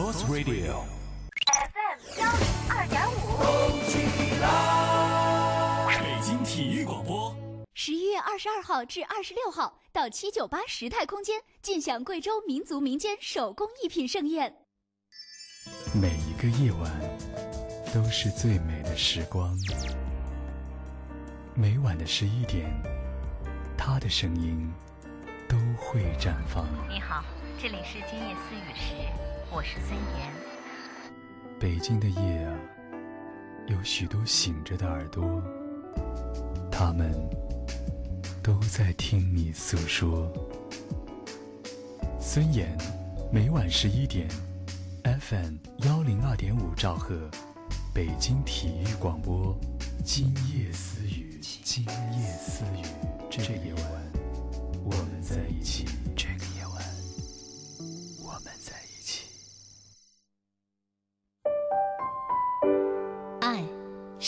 Sports Radio，FM 幺零二点五。动起来。北京体育广播。十一月二十二号至二十六号，到七九八时态空间，尽享贵州民族民间手工艺品盛宴。每一个夜晚都是最美的时光。每晚的十一点，他的声音都会绽放。你好，这里是今夜思雨时，我是孙岩。北京的夜啊，有许多醒着的耳朵，他们都在听你诉说。孙岩，每晚十一点，FM 幺零二点五兆赫，北京体育广播，今夜私语，今夜私语，这夜晚，我们在一起。这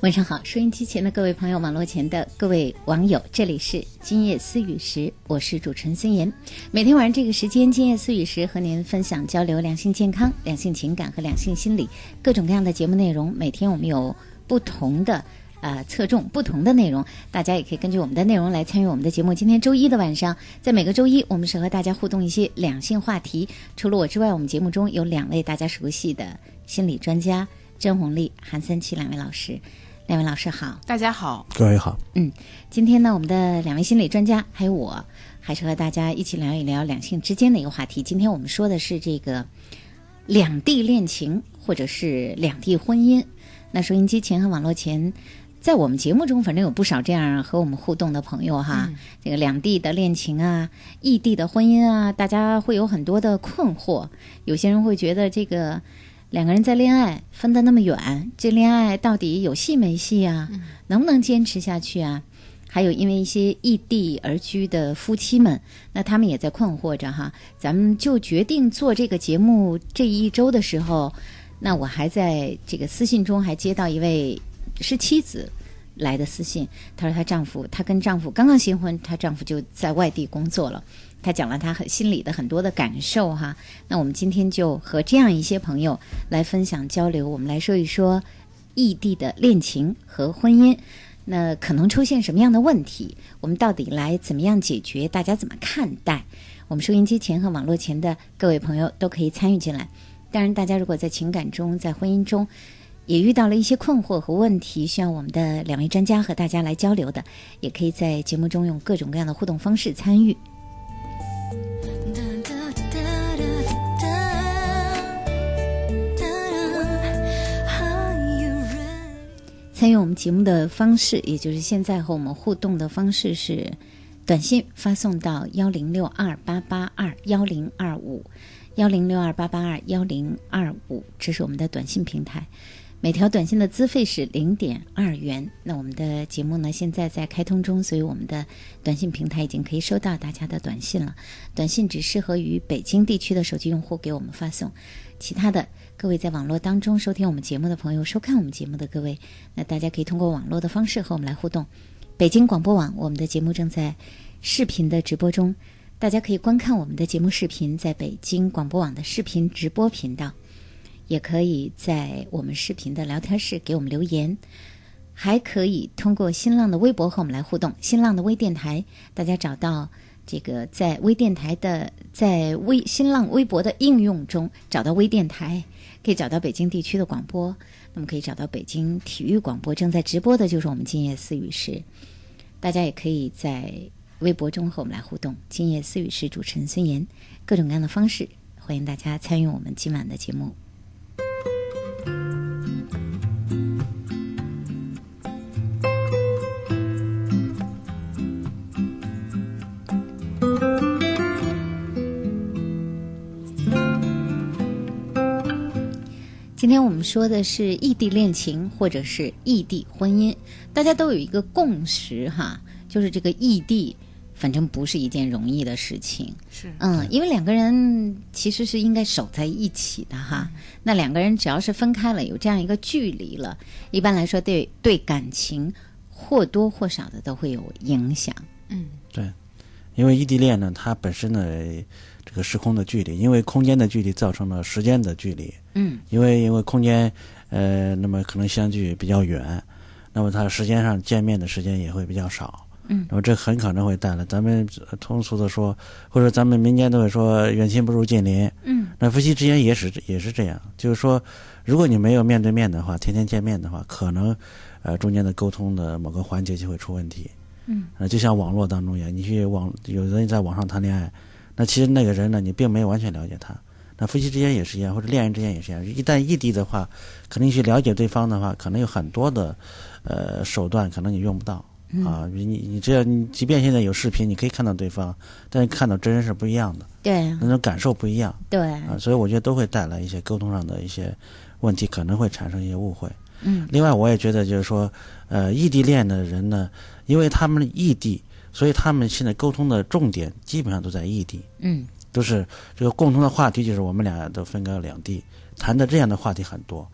晚上好，收音机前的各位朋友，网络前的各位网友，这里是今夜思雨时，我是主持人孙岩。每天晚上这个时间，今夜思雨时和您分享交流两性健康、两性情感和两性心理各种各样的节目内容。每天我们有不同的。呃，侧重不同的内容，大家也可以根据我们的内容来参与我们的节目。今天周一的晚上，在每个周一，我们是和大家互动一些两性话题。除了我之外，我们节目中有两位大家熟悉的心理专家甄红丽、韩三七两位老师。两位老师好，大家好，各位好，嗯，今天呢，我们的两位心理专家还有我，还是和大家一起聊一聊两性之间的一个话题。今天我们说的是这个两地恋情或者是两地婚姻。那收音机前和网络前，在我们节目中，反正有不少这样和我们互动的朋友哈。这个两地的恋情啊，异地的婚姻啊，大家会有很多的困惑。有些人会觉得这个。两个人在恋爱分得那么远，这恋爱到底有戏没戏啊？能不能坚持下去啊？还有因为一些异地而居的夫妻们，那他们也在困惑着哈。咱们就决定做这个节目这一周的时候，那我还在这个私信中还接到一位是妻子来的私信，她说她丈夫，她跟丈夫刚刚新婚，她丈夫就在外地工作了。他讲了他很心里的很多的感受哈。那我们今天就和这样一些朋友来分享交流，我们来说一说异地的恋情和婚姻。那可能出现什么样的问题？我们到底来怎么样解决？大家怎么看待？我们收音机前和网络前的各位朋友都可以参与进来。当然，大家如果在情感中、在婚姻中也遇到了一些困惑和问题，需要我们的两位专家和大家来交流的，也可以在节目中用各种各样的互动方式参与。参与我们节目的方式，也就是现在和我们互动的方式是：短信发送到幺零六二八八二幺零二五，幺零六二八八二幺零二五，这是我们的短信平台。每条短信的资费是零点二元。那我们的节目呢，现在在开通中，所以我们的短信平台已经可以收到大家的短信了。短信只适合于北京地区的手机用户给我们发送，其他的各位在网络当中收听我们节目的朋友、收看我们节目的各位，那大家可以通过网络的方式和我们来互动。北京广播网，我们的节目正在视频的直播中，大家可以观看我们的节目视频，在北京广播网的视频直播频道。也可以在我们视频的聊天室给我们留言，还可以通过新浪的微博和我们来互动。新浪的微电台，大家找到这个在微电台的在微新浪微博的应用中找到微电台，可以找到北京地区的广播。那么可以找到北京体育广播正在直播的就是我们今夜思雨时。大家也可以在微博中和我们来互动。今夜思雨时主持人孙岩，各种各样的方式，欢迎大家参与我们今晚的节目。今天我们说的是异地恋情，或者是异地婚姻，大家都有一个共识哈，就是这个异地，反正不是一件容易的事情。是，嗯，因为两个人其实是应该守在一起的哈。那两个人只要是分开了，有这样一个距离了，一般来说对对感情或多或少的都会有影响。嗯，对，因为异地恋呢，它本身呢，这个时空的距离，因为空间的距离造成了时间的距离。嗯，因为因为空间，呃，那么可能相距比较远，那么它时间上见面的时间也会比较少。嗯，那么这很可能会带来咱们通俗的说，或者咱们民间都会说远亲不如近邻。嗯，那夫妻之间也是也是这样，就是说，如果你没有面对面的话，天天见面的话，可能呃中间的沟通的某个环节就会出问题。嗯，呃，就像网络当中一样，你去网有人在网上谈恋爱，那其实那个人呢，你并没有完全了解他。那夫妻之间也是一样，或者恋人之间也是一样。一旦异地的话，肯定去了解对方的话，可能有很多的呃手段，可能你用不到啊。你你只要你即便现在有视频，你可以看到对方，但是看到真人是不一样的，对那种感受不一样对，啊。所以我觉得都会带来一些沟通上的一些问题，可能会产生一些误会。嗯另外，我也觉得就是说，呃，异地恋的人呢，因为他们异地，所以他们现在沟通的重点基本上都在异地。嗯都是这个共同的话题，就是我们俩都分隔两地，谈的这样的话题很多。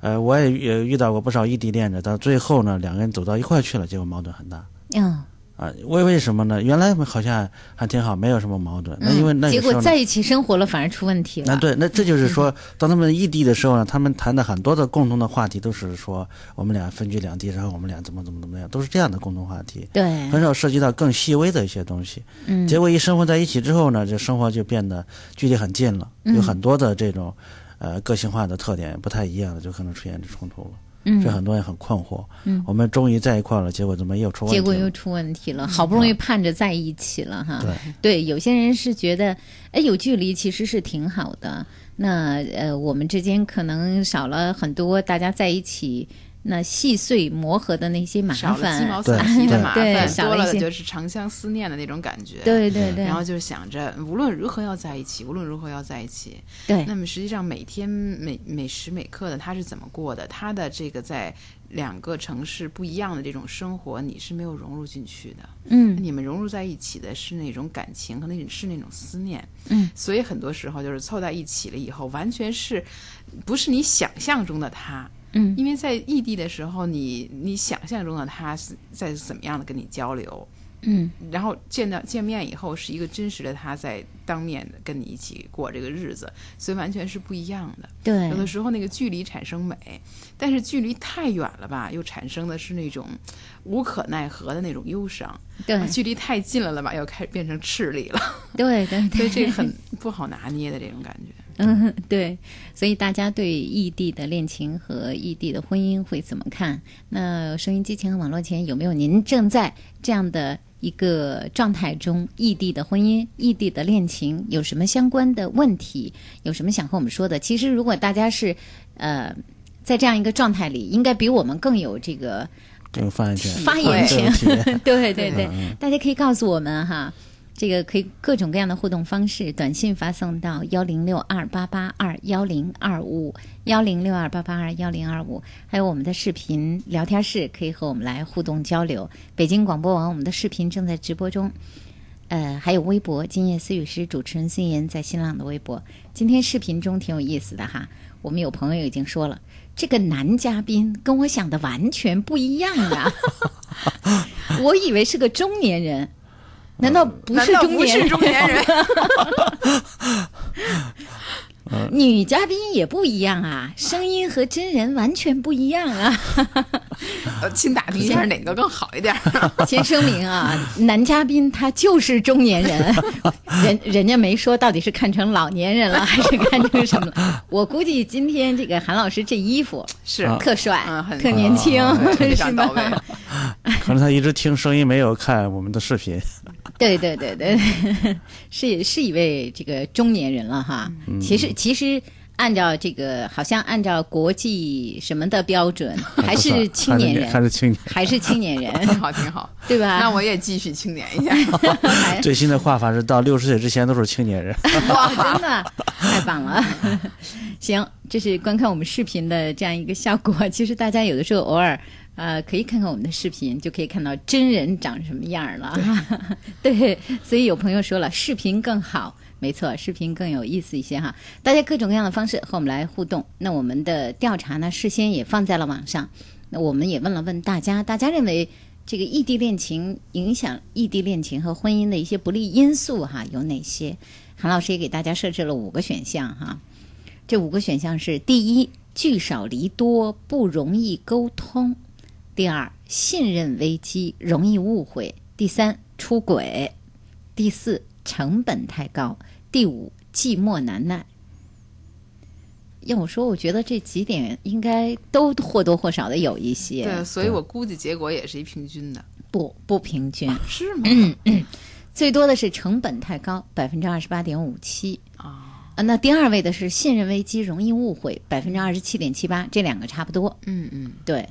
呃，我也也遇到过不少异地恋的，到最后呢，两个人走到一块去了，结果矛盾很大嗯，啊。为为什么呢？原来好像还挺好，没有什么矛盾。那因为那嗯结果在一起生活了，反而出问题了。那对，那这就是说，当他们异地的时候呢，他们谈的很多的共同的话题都是说我们俩分居两地，然后我们俩怎么怎么怎么样，都是这样的共同话题，对，很少涉及到更细微的一些东西。嗯，结果一生活在一起之后呢，这生活就变得距离很近了，嗯有很多的这种呃个性化的特点不太一样的，就可能出现这冲突了。嗯这很多人很困惑。嗯我们终于在一块儿了，结果怎么又出问？结果又出问题了，好不容易盼着在一起了哈。对对，有些人是觉得，哎，有距离其实是挺好的。那呃，我们之间可能少了很多大家在一起那细碎磨合的那些麻少了鸡烦，毛蒜皮的麻对烦，多了就是长相思念的那种感觉。对对对然后就想着无论如何要在一起，无论如何要在一起。对那么实际上每天每每时每刻的他是怎么过的？他的这个在两个城市不一样的这种生活，你是没有融入进去的。嗯你们融入在一起的是那种感情和那种是那种思念。嗯，所以很多时候就是凑在一起了以后，完全是不是你想象中的他。嗯因为在异地的时候，你你想象中的他是在怎么样的跟你交流，嗯然后见到见面以后是一个真实的他在当面的跟你一起过这个日子，所以完全是不一样的。对有的时候那个距离产生美，但是距离太远了吧，又产生的是那种无可奈何的那种忧伤。对距离太近了了吧，又开始变成赤力了。对对对，所以这个很不好拿捏的这种感觉。嗯，对，所以大家对异地的恋情和异地的婚姻会怎么看？那收音机前和网络前有没有您正在这样的一个状态中？异地的婚姻、异地的恋情有什么相关的问题？有什么想和我们说的？其实，如果大家是呃在这样一个状态里，应该比我们更有这个这个发言权，发言权。对对对嗯，大家可以告诉我们哈，这个可以各种各样的互动方式，短信发送到幺零六二八八二幺零二五幺零六二八八二幺零二五，还有我们的视频聊天室可以和我们来互动交流。北京广播网我们的视频正在直播中。呃，还有微博，今夜思雨师主持人孙岩在新浪的微博。今天视频中挺有意思的哈，我们有朋友已经说了，这个男嘉宾跟我想的完全不一样啊！我以为是个中年人，难道不是中年人？是中年人？女嘉宾也不一样啊，声音和真人完全不一样啊！呃，请打听一下哪个更好一点。先声明啊，男嘉宾他就是中年人，人人家没说到底是看成老年人了还是看成什么了。我估计今天这个韩老师这衣服是特帅，特年轻，是吧？可能他一直听声音，没有看我们的视频。对对对对，是是一位这个中年人了哈。嗯其实其实按照这个，好像按照国际什么的标准，还是青年人，还是青年，还是青年人，挺好，挺好，对吧？那我也继续青年一下。最新的画法是到六十岁之前都是青年人。哇，真的太棒了！行，这是观看我们视频的这样一个效果。其实大家有的时候偶尔。呃，可以看看我们的视频，就可以看到真人长什么样儿了。对，所以有朋友说了，视频更好，没错，视频更有意思一些哈。大家各种各样的方式和我们来互动。那我们的调查呢，事先也放在了网上。那我们也问了问大家，大家认为这个异地恋情影响异地恋情和婚姻的一些不利因素哈有哪些？韩老师也给大家设置了五个选项哈。这五个选项是：第一，聚少离多，不容易沟通；第二，信任危机，容易误会；第三，出轨；第四，成本太高；第五，寂寞难耐。要我说，我觉得这几点应该都或多或少的有一些，对，所以我估计结果也是一平均的，不不平均。是吗？嗯嗯，最多的是成本太高，百分之二十八点五七。啊啊，那第二位的是信任危机，容易误会，百分之二十七点七八，这两个差不多。嗯嗯，对，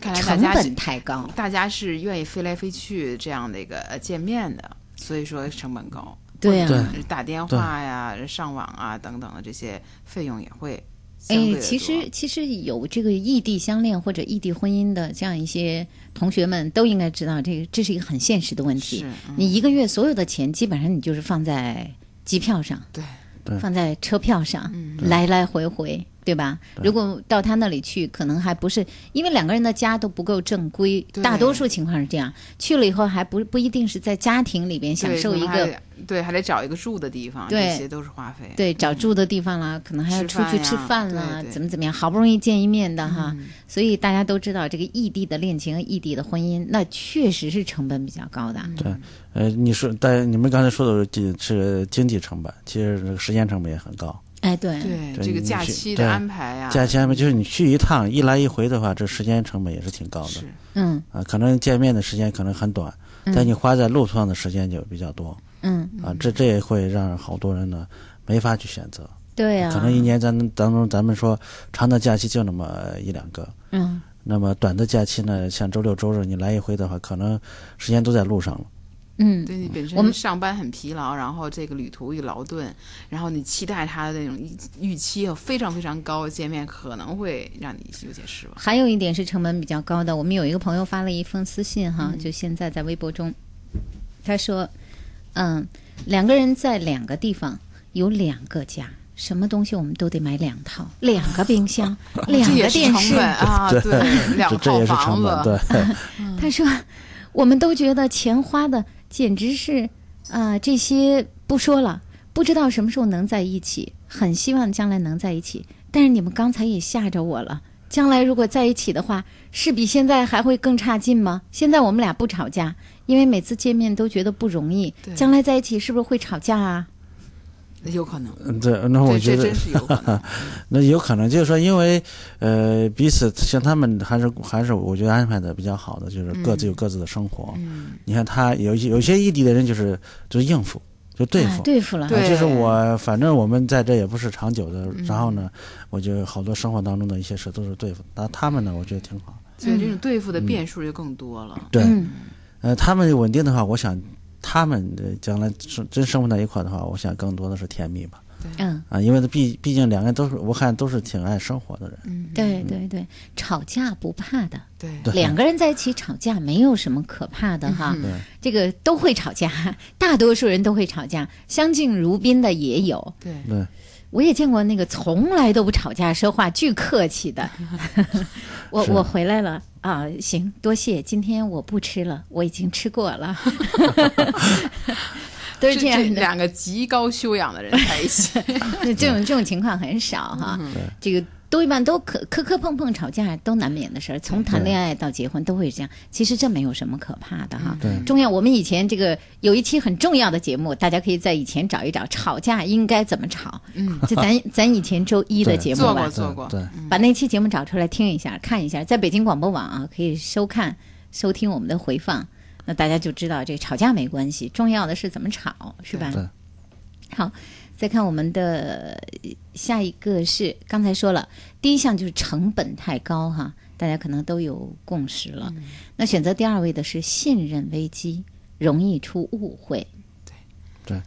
看来大成家成本太高。大家是愿意飞来飞去这样的一个呃见面的，所以说成本高。对呀、对打电话呀、上网啊等等的这些费用也会哎，其实其实有这个异地相恋或者异地婚姻的这样一些同学们都应该知道，这个这是一个很现实的问题是。嗯你一个月所有的钱，基本上你就是放在机票上，对对放在车票上，嗯来来回回，对吧？如果到他那里去，可能还不是因为两个人的家都不够正规，大多数情况是这样。去了以后，还不不一定是在家庭里边享受一个对，还得找一个住的地方，对这些都是花费。对，找住的地方啦，可能还要出去吃饭啦，怎么怎么样，好不容易见一面的哈，嗯所以大家都知道这个异地的恋情和异地的婚姻，那确实是成本比较高的。对，呃，你说，但你们刚才说的是经是经济成本，其实这个时间成本也很高。哎，对，对这个假期的安排呀，价钱嘛，就是你去一趟一来一回的话，这时间成本也是挺高的是嗯啊。可能见面的时间可能很短，但你花在路上的时间就比较多嗯，啊。这这也会让好多人呢没法去选择。对呀、可能一年咱当中咱们说长的假期就那么一两个，嗯那么短的假期呢，像周六周日你来一回的话，可能时间都在路上了。嗯，对你本我们身上班很疲劳，然后这个旅途又劳顿，然后你期待他的那种预预期又非常非常高，见面可能会让你有些失望。还有一点是成本比较高的。我们有一个朋友发了一封私信哈，嗯就现在在微博中，他说：“嗯，两个人在两个地方有两个家，什么东西我们都得买两套，两个冰箱，两个电视。啊，对对，两套房子，，对。他说：“我们都觉得钱花的简直是啊、这些不说了，不知道什么时候能在一起，很希望将来能在一起。但是你们刚才也吓着我了，将来如果在一起的话，是比现在还会更差劲吗？现在我们俩不吵架，因为每次见面都觉得不容易，将来在一起是不是会吵架啊？有可能，嗯，对，那我觉得这这真是有可能。那有可能就是说，因为呃彼此像他们还是还是我觉得安排的比较好的，就是各自有各自的生活。嗯，你看他有些有些异地的人就是就是应付，就对哎付。对付了，对啊就是我，反正我们在这也不是长久的，嗯然后呢，我就好多生活当中的一些事都是对付。那他们呢，我觉得挺好。所以这种对付的变数就更多了。对，嗯呃，他们稳定的话，我想他们的将来生真生活在一块的话，我想更多的是甜蜜吧。嗯，啊，因为毕毕竟两个人都是我看都是挺爱生活的人。嗯，对对对，吵架不怕的。”对。对两个人在一起吵架没有什么可怕的哈，这个都会吵架，大多数人都会吵架，相敬如宾的也有。对，对，我也见过那个从来都不吵架、说话巨客气的。我是我回来了啊，行，多谢，今天我不吃了，我已经吃过了。都是这样的，两个极高修养的人在一起，这种这种情况很少哈。这个都一般都磕磕磕碰碰吵架都难免的事儿，从谈恋爱到结婚都会这样。其实这没有什么可怕的哈。对。重要，我们以前这个有一期很重要的节目，大家可以在以前找一找，吵架应该怎么吵。嗯，就咱咱以前周一的节目吧。做过，做过，对，把那期节目找出来听一下，看一下，在北京广播网啊可以收看收听我们的回放，那大家就知道这吵架没关系，重要的是怎么吵，是吧？对好，再看我们的呃下一个是刚才说了，第一项就是成本太高哈，大家可能都有共识了。那选择第二位的是信任危机，容易出误会。对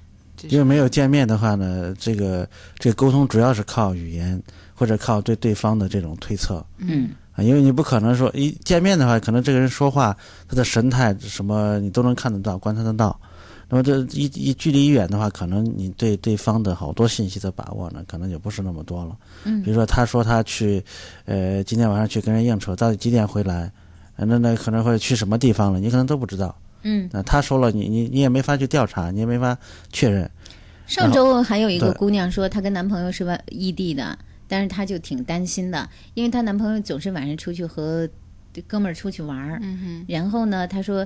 因为没有见面的话呢，这个这个沟通主要是靠语言或者靠对对方的这种推测嗯啊，因为你不可能说一见面的话，可能这个人说话他的神态什么你都能看得到、观察得到。那么这一一距离一远的话，可能你对对方的好多信息的把握呢，可能就不是那么多了。嗯比如说他说他去，呃，今天晚上去跟人应酬，到底几点回来？呃那那可能会去什么地方了，你可能都不知道。嗯，那他说了，你你你也没法去调查，你也没法确认。上周还有一个姑娘说，她跟男朋友是外异地的，但是她就挺担心的，因为她男朋友总是晚上出去和哥们儿出去玩儿。嗯哼，然后呢，她说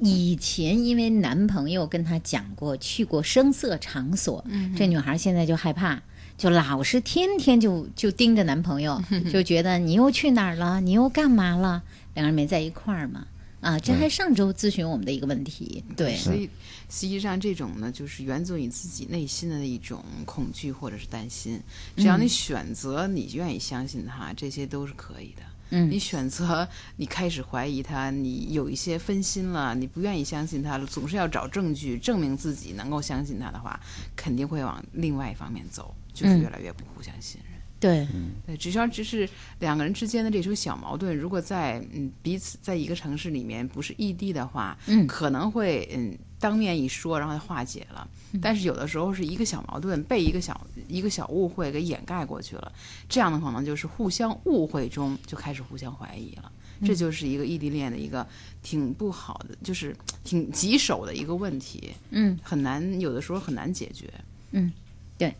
以前因为男朋友跟她讲过去过声色场所，嗯这女孩现在就害怕。就老是天天就就盯着男朋友，就觉得你又去哪儿了，你又干嘛了？两个人没在一块儿嘛？啊，这还上周咨询我们的一个问题，对，所以实际上这种呢，就是源自于你自己内心的一种恐惧或者是担心。只要你选择你愿意相信他，这些都是可以的。嗯你选择你开始怀疑他，你有一些分心了，你不愿意相信他了，总是要找证据证明自己能够相信他的话，肯定会往另外一方面走，就是嗯越来越不互相信任。对，对，只要只是两个人之间的这种小矛盾，如果在嗯彼此在一个城市里面不是异地的话，嗯可能会嗯当面一说，然后化解了。但是有的时候是一个小矛盾被一个小一个小误会给掩盖过去了，这样的可能就是互相误会中就开始互相怀疑了。这就是一个异地恋的一个挺不好的，就是挺棘手的一个问题，嗯。很难有的时候很难解决。嗯，对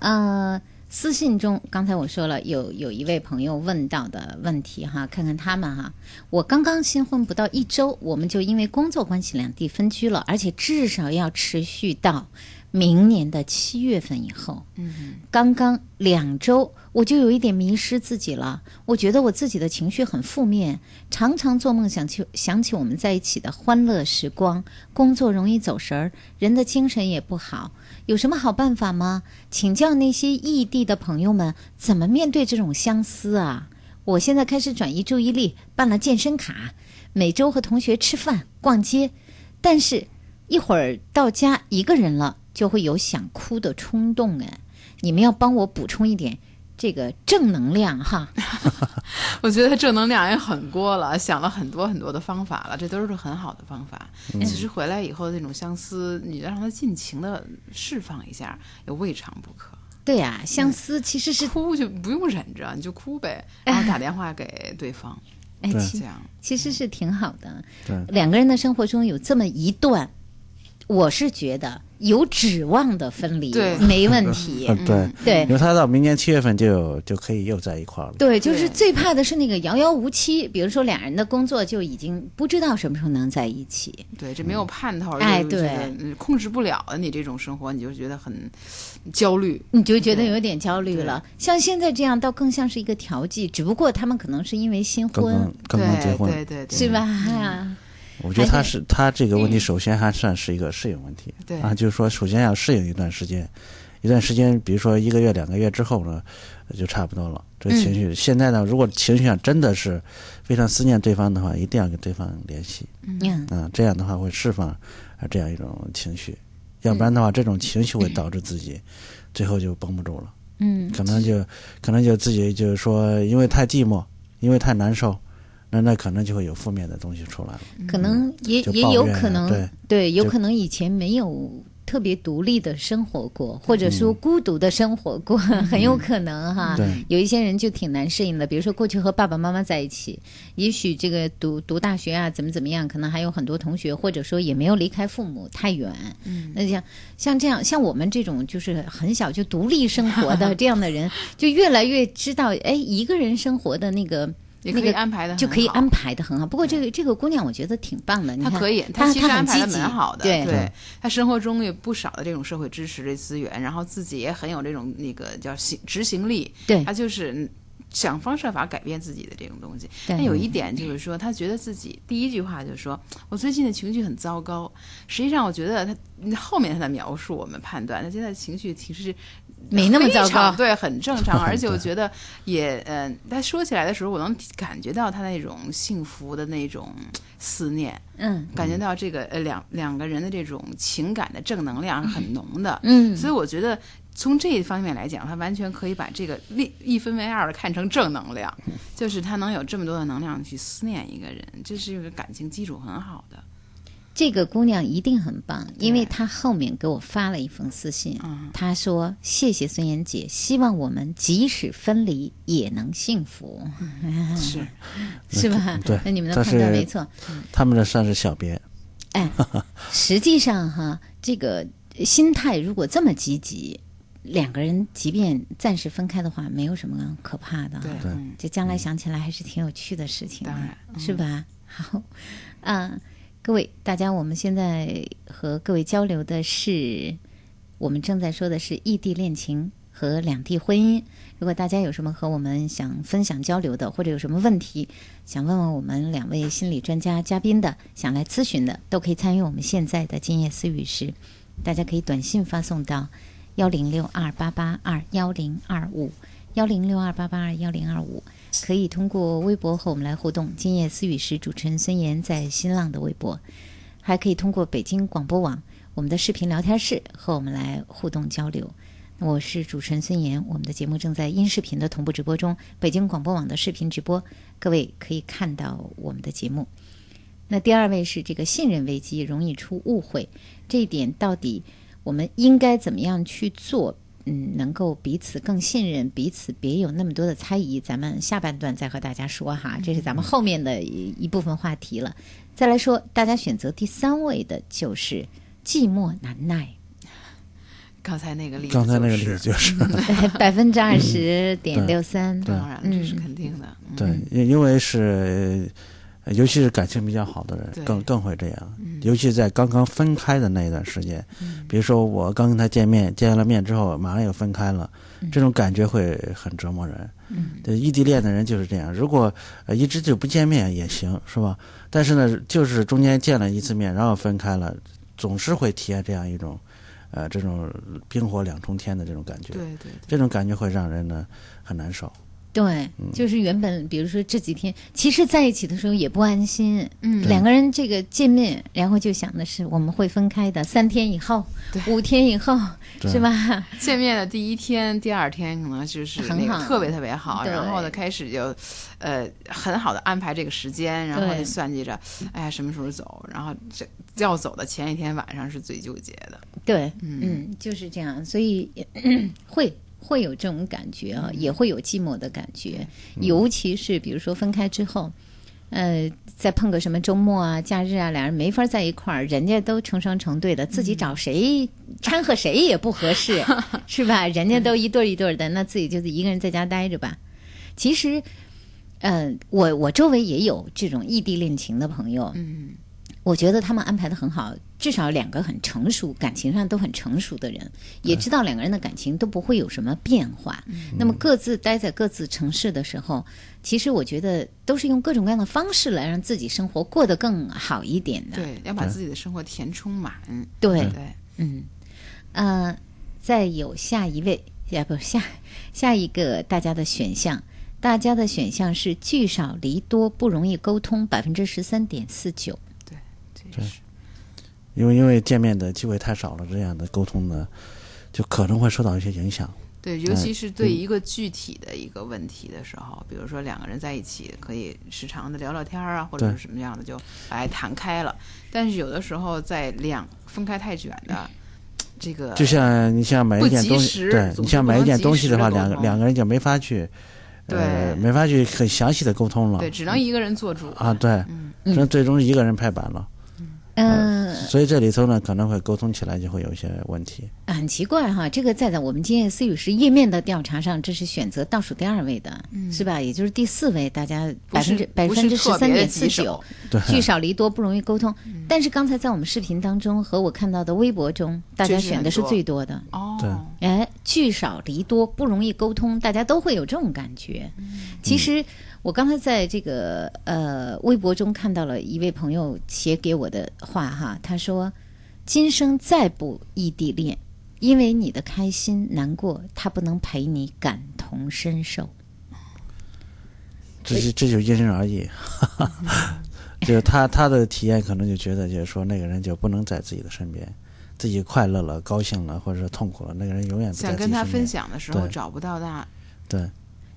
呃，私信中刚才我说了，有有一位朋友问到的问题哈，看看他们哈。我刚刚新婚不到一周，我们就因为工作关系两地分居了，而且至少要持续到明年的七月份以后。嗯刚刚两周，我就有一点迷失自己了。我觉得我自己的情绪很负面，常常做梦想起想起我们在一起的欢乐时光，工作容易走神儿，人的精神也不好。有什么好办法吗？请教那些异地的朋友们怎么面对这种相思啊？我现在开始转移注意力，办了健身卡，每周和同学吃饭、逛街，但是一会儿到家一个人了，就会有想哭的冲动。哎，你们要帮我补充一点这个正能量哈。我觉得正能量也很多了，想了很多很多的方法了，这都是很好的方法。嗯其实回来以后那种相思，你让他尽情的释放一下，也未尝不可。对呀、相思其实是哭就不用忍着，你就哭呗，然后打电话给对方，哎，其这样。其实是挺好的。对两个人的生活中有这么一段，我是觉得有指望的分离，对。没问题。嗯 对。对因为他到明年七月份就有就可以又在一块儿了。对，就是最怕的是那个遥遥无期，比如说俩人的工作就已经不知道什么时候能在一起。对，这没有盼头，哎对。嗯控制不了的，你这种生活，你就觉得很焦虑。你就觉得有点焦虑了，像现在这样，倒更像是一个调剂，只不过他们可能是因为新婚。刚刚，结婚，对对对，是吧？啊我觉得他是他这个问题，首先还算是一个适应问题。对啊，就是说，首先要适应一段时间，一段时间，比如说一个月、两个月之后呢，就差不多了。这个情绪，现在呢，如果情绪上真的是非常思念对方的话，一定要跟对方联系嗯，啊，这样的话会释放啊这样一种情绪，要不然的话，这种情绪会导致自己最后就绷不住了。嗯，可能就可能就自己就是说，因为太寂寞，因为太难受，那那可能就会有负面的东西出来了。可能也也有可能，对有可能以前没有特别独立的生活过，或者嗯说孤独的生活过，很有可能哈。对有一些人就挺难适应的，比如说过去和爸爸妈妈在一起，也许这个读读大学啊，怎么怎么样，可能还有很多同学，或者说也没有离开父母太远。嗯，那像像这样，像我们这种就是很小就独立生活的 这样的人，就越来越知道，哎，一个人生活的那个。也可以安排的就可以安排的很好。不过这个这个姑娘，我觉得挺棒的。你看他可以，她其实安排的蛮好的，对对，她生活中有不少的这种社会支持的资源，然后自己也很有这种那个叫行执行力，对她就是想方设法改变自己的这种东西。对但有一点就是说，她觉得自己第一句话就是说我最近的情绪很糟糕。实际上，我觉得她后面她的描述，我们判断她现在情绪其实没那么糟糕对，很正常。而且我觉得也，嗯、他说起来的时候，我能感觉到他那种幸福的那种思念。嗯感觉到这个呃两两个人的这种情感的正能量是很浓的，嗯所以我觉得从这一方面来讲，他完全可以把这个一一分为二的看成正能量，就是他能有这么多的能量去思念一个人，这是一个感情基础很好的。这个姑娘一定很棒，因为她后面给我发了一封私信，嗯。她说：“谢谢孙妍姐，希望我们即使分离也能幸福，是。是吧？对。那你们的判断没错。他们这算是小别，哎，实际上哈，这个心态如果这么积极，两个人即便暂时分开的话，没有什么可怕的哈。对，嗯这将来想起来还是挺有趣的事情的，当然嗯。是吧？好，啊，各位大家，我们现在和各位交流的是，我们正在说的是异地恋情和两地婚姻。如果大家有什么和我们想分享交流的，或者有什么问题想问问我们两位心理专家嘉宾的，想来咨询的，都可以参与我们现在的今夜思语时，大家可以短信发送到幺零六二八八二幺零二五幺零六二八八二幺零二五，可以通过微博和我们来互动。今夜思语时，主持人孙岩在新浪的微博，还可以通过北京广播网我们的视频聊天室和我们来互动交流。我是主持人孙岩，我们的节目正在音视频的同步直播中，北京广播网的视频直播，各位可以看到我们的节目。那第二位是这个信任危机容易出误会，这一点到底我们应该怎么样去做？嗯，能够彼此更信任，彼此别有那么多的猜疑。咱们下半段再和大家说哈，这是咱们后面的一一部分话题了。再来说，大家选择第三位的就是寂寞难耐，刚才那个例子、刚才那个例子就是，百分之二十点六三。当然这是肯定的。嗯对，因因为是，呃尤其是感情比较好的人，更更会这样。嗯尤其在刚刚分开的那一段时间，比如说我刚跟他见面，见了面之后马上又分开了，这种感觉会很折磨人。嗯对，异地恋的人就是这样。如果呃一直就不见面也行，是吧？但是呢，就是中间见了一次面，然后分开了，总是会体验这样一种，呃，这种冰火两重天的这种感觉。对对对这种感觉会让人呢很难受。对，就是原本比如说这几天，其实在一起的时候也不安心，嗯。两个人这个见面，然后就想的是我们会分开的，三天以后，五天以后，是吧？见面的第一天、第二天可能就是特别特别好，对。然后呢开始就，呃，很好的安排这个时间，然后就算计着，哎呀什么时候走，然后这要走的前一天晚上是最纠结的。对，嗯。嗯，就是这样，所以 会会有这种感觉啊，也会有寂寞的感觉，尤其是比如说分开之后。呃，再碰个什么周末啊、假日啊，俩人没法在一块儿，人家都成双成对的，自己找谁掺和谁也不合适，是吧？人家都一对儿一对儿的，那自己就是一个人在家待着吧。其实，呃，我我周围也有这种异地恋情的朋友，嗯，我觉得他们安排的很好，至少两个很成熟，感情上都很成熟的人，也知道两个人的感情都不会有什么变化。那么各自待在各自城市的时候，其实我觉得都是用各种各样的方式来让自己生活过得更好一点的。对，要把自己的生活填充满。对对，嗯，呃，再有下一位，呀不下下一个大家的选项，大家的选项是聚少离多，不容易沟通，百分之十三点四九。对，因为因为见面的机会太少了，这样的沟通呢，就可能会受到一些影响。对，尤其是对嗯一个具体的一个问题的时候，比如说两个人在一起，可以时常的聊聊天儿啊，或者是什么样的，就来谈开了。但是有的时候在两分开太远的这个，就像你像买一件东西，对你像买一件东西的话，两个两个人就没法去，呃，对。没法去很详细的沟通了。对，只能一个人做主。啊，对，嗯。只能最终一个人拍板了。嗯、所以这里头呢，可能会沟通起来就会有一些问题。很奇怪哈，这个在在我们今夜思语是页面的调查上，这是选择倒数第二位的，是吧？也就是第四位，大家百分之百分之十三点四九对，聚少离多，不容易沟通。但是刚才在我们视频当中和我看到的微博中，大家选的是最多的。哦，对哎，聚少离多，不容易沟通，大家都会有这种感觉。其实我刚才在这个呃微博中看到了一位朋友写给我的话哈，他说：“今生再不异地恋，因为你的开心难过，他不能陪你感同身受。这就这就因人而异，就是他他的体验可能就觉得就是说那个人就不能在自己的身边，自己快乐了、高兴了或者是痛苦了，那个人永远不在想跟他分。享的时候找不到他，对，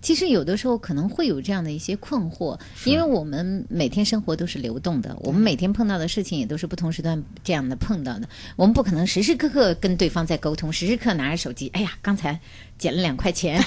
其实有的时候可能会有这样的一些困惑，因为我们每天生活都是流动的，我们每天碰到的事情也都是不同时段这样的碰到的，我们不可能时时刻刻跟对方在沟通，时时刻拿着手机，哎呀，刚才捡了两块钱，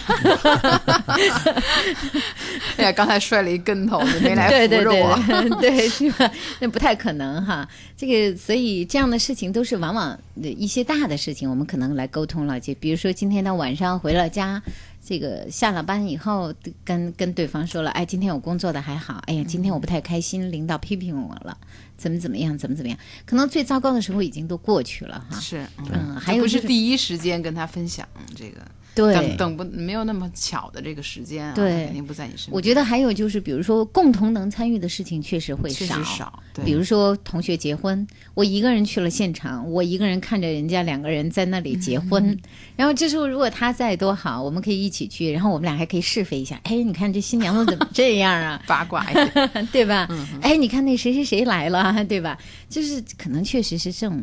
哎呀，刚才摔了一跟头，你没来对对对扶着我。对 对，是吧？那不太可能哈。这个，所以这样的事情都是往往呃一些大的事情，我们可能来沟通了。就比如说今天到晚上回了家，这个下了班以后，跟跟对方说了，哎，今天我工作的还好，哎呀，今天我不太开心，领导批评我了，怎么怎么样，怎么怎么样。可能最糟糕的时候已经都过去了哈。是，嗯还有就是不是第一时间跟他分享这个，对等等不没有那么巧的这个时间啊，对肯定不在你身边。我觉得还有就是，比如说共同能参与的事情确实会确实少对比如说同学结婚，我一个人去了现场，我一个人看着人家两个人在那里结婚，嗯 然后这时候如果他在多好，我们可以一起去，然后我们俩还可以试飞一下，哎，你看这新娘子怎么这样啊？八卦 对吧？嗯哎，你看那谁谁谁来了，对吧？就是可能确实是这种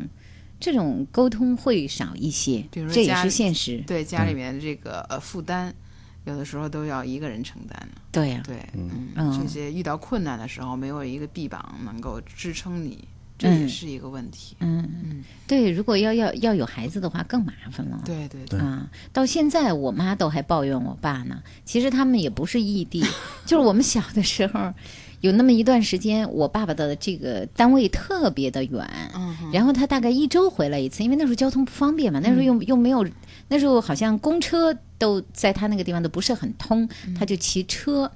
这种沟通会少一些比如，说这也是现实。对家里面这个呃负担，有的时候都要一个人承担。对呀、对，嗯嗯，这些遇到困难的时候，没有一个臂膀能够支撑你，这也嗯是一个问题。嗯嗯，对，如果要要要有孩子的话，更麻烦了。对对对，啊，到现在我妈都还抱怨我爸呢。其实他们也不是异地，就是我们小的时候，有那么一段时间，我爸爸的这个单位特别的远，嗯然后他大概一周回来一次，因为那时候交通不方便嘛，那时候又、又没有，那时候好像公车都在他那个地方都不是很通，他就骑车。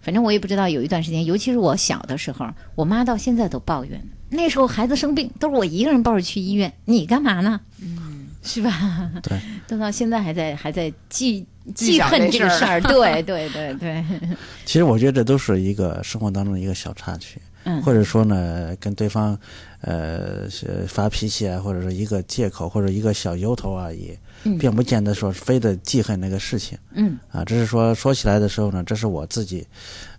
反正我也不知道，有一段时间，尤其是我小的时候，我妈到现在都抱怨，那时候孩子生病都是我一个人抱着去医院，你干嘛呢？嗯，是吧？对，都到现在还在还在记记记恨这事儿这个事儿，对对对对，其实我觉得这都是一个生活当中的一个小插曲。嗯或者说呢跟对方呃是发脾气啊，或者是一个借口或者一个小由头而已，嗯并不见得说非得记恨那个事情。嗯啊，只是说说起来的时候呢，这是我自己，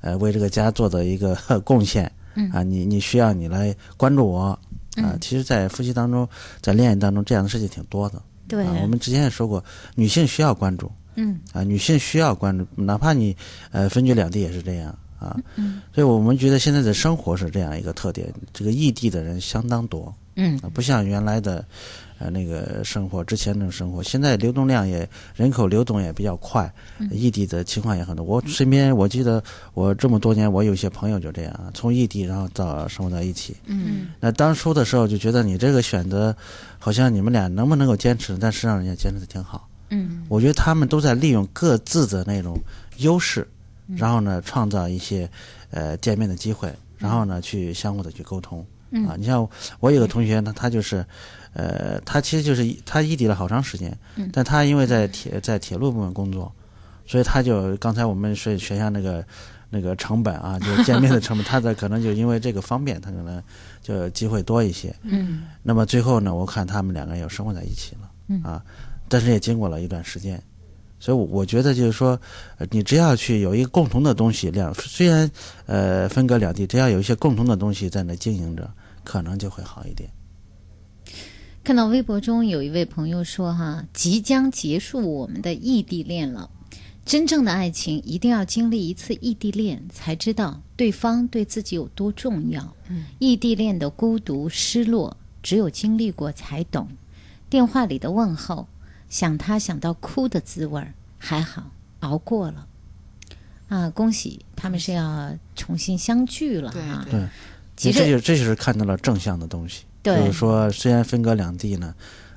呃，为这个家做的一个贡献。嗯啊，你你需要你来关注我。啊嗯，其实，在夫妻当中，在恋爱当中，这样的事情挺多的。对啊，我们之前也说过，女性需要关注。嗯啊，女性需要关注，哪怕你呃分居两地也是这样啊。嗯所以我们觉得现在的生活是这样一个特点，这个异地的人相当多。嗯啊，不像原来的，呃，那个生活之前那种生活，现在流动量也人口流动也比较快，嗯异地的情况也很多。我身边我记得我这么多年，我有些朋友就这样，啊从异地然后到生活在一起。嗯那当初的时候就觉得你这个选择，好像你们俩能不能够坚持？但实际上人家坚持的挺好。嗯我觉得他们都在利用各自的那种优势，嗯然后呢，创造一些呃见面的机会，然后呢，去相互的去沟通。嗯啊，你像我有个同学呢，他就是，呃，他其实就是他异地了好长时间，嗯但他因为在铁在铁路部门工作，所以他就刚才我们说学一下那个那个成本啊，就是见面的成本，他的可能就因为这个方便，他可能就机会多一些。嗯那么最后呢，我看他们两个人又生活在一起了，嗯啊，但是也经过了一段时间，所以我我觉得就是说，呃你只要去有一个共同的东西，两虽然呃分隔两地，只要有一些共同的东西在那经营着，可能就会好一点。看到微博中有一位朋友说哈，即将结束我们的异地恋了。真正的爱情一定要经历一次异地恋，才知道对方对自己有多重要。嗯，异地恋的孤独、失落，只有经历过才懂。电话里的问候，想他想到哭的滋味儿，还好熬过了。啊，恭喜他们是要重新相聚了对哈。对，其实这就这就是看到了正向的东西。对就是说虽然分隔两地呢，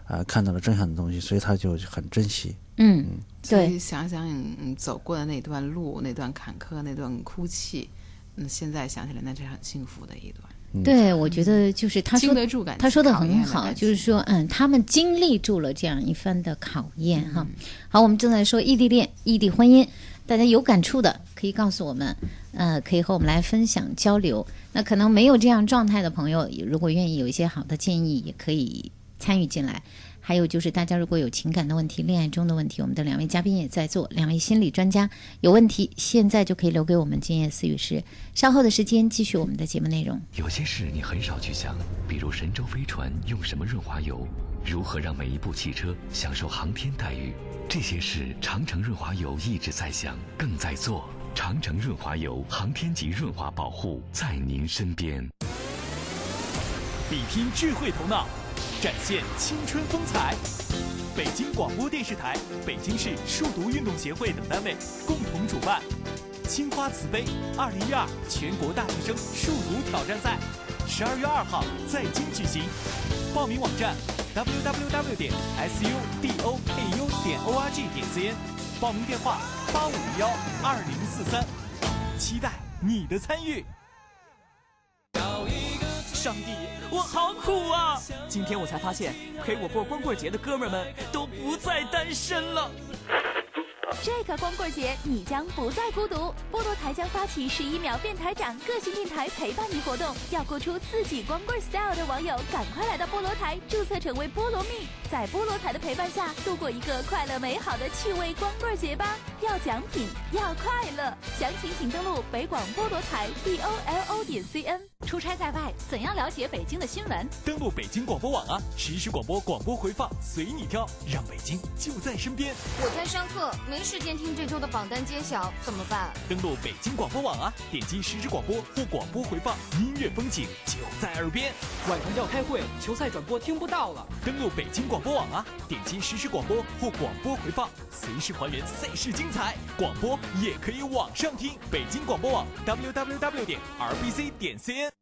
啊、看到了正向的东西，所以他就很珍惜。嗯，所以对，想想你走过的那段路，那段坎坷，那段哭泣，嗯，现在想起来，那是很幸福的一段。嗯对，我觉得就是他说经得住感他说的很好，就是说，嗯，他们经历住了这样一番的考验哈。嗯好，我们正在说异地恋、异地婚姻，大家有感触的可以告诉我们，呃，可以和我们来分享交流。那可能没有这样状态的朋友，如果愿意有一些好的建议，也可以参与进来。还有就是，大家如果有情感的问题、恋爱中的问题，我们的两位嘉宾也在做，两位心理专家有问题，现在就可以留给我们今夜思语师。稍后的时间继续我们的节目内容。有些事你很少去想，比如神舟飞船用什么润滑油，如何让每一部汽车享受航天待遇，这些事长城润滑油一直在想，更在做。长城润滑油，航天级润滑保护，在您身边。比拼智慧头脑，展现青春风采。北京广播电视台、北京市数独运动协会等单位共同主办“青花瓷杯二零一二全国大学生数独挑战赛”，十二月二号在京举行。报名网站：www 点 sudoku 点 org 点 cn，报名电话：八五幺二零四三，期待你的参与。上帝，我好苦啊！今天我才发现，陪我过光棍节的哥们们都不再单身了。这个光棍节，你将不再孤独。菠萝台将发起十一秒变台长个性电台陪伴你活动，要过出自己光棍 style 的网友，赶快来到菠萝台注册成为菠萝蜜，在菠萝台的陪伴下，度过一个快乐美好的趣味光棍节吧！要奖品，要快乐，详情请登录北广菠萝台 b o l o 点 c n。出差在外，怎样了解北京的新闻？登录北京广播网啊，实时广播广播回放随你挑，让北京就在身边。我在上课，没时间听这周的榜单揭晓，怎么办？登录北京广播网啊，点击实时广播或广播回放，音乐风景就在耳边。晚上要开会，球赛转播听不到了。登录北京广播网啊，点击实时广播或广播回放，随时还原赛事精彩。广播也可以网上听，北京广播网 www 点 rbc 点 cn。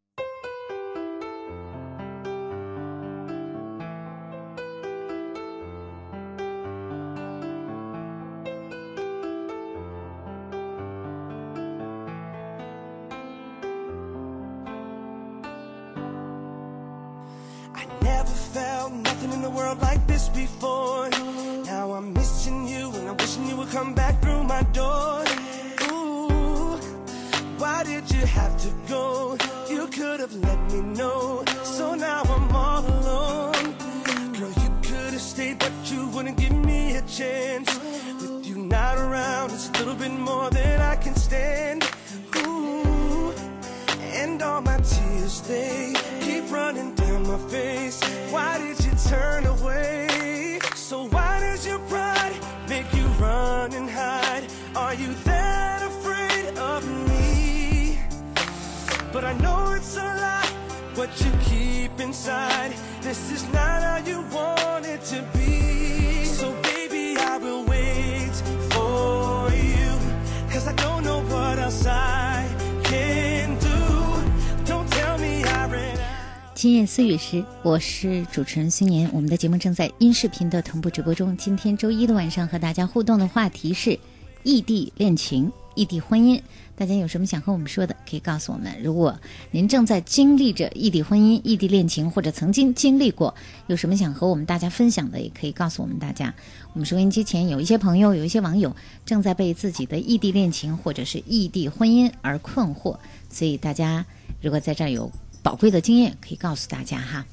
我是主持人孙岩。我们的节目正在音视频的同步直播中。今天周一的晚上和大家互动的话题是异地恋情、异地婚姻。大家有什么想和我们说的，可以告诉我们。如果您正在经历着异地婚姻、异地恋情，或者曾经经历过，有什么想和我们大家分享的，也可以告诉我们大家。我们收音机前有一些朋友，有一些网友正在被自己的异地恋情或者是异地婚姻而困惑，所以大家如果在这儿有宝贵的经验，可以告诉大家哈。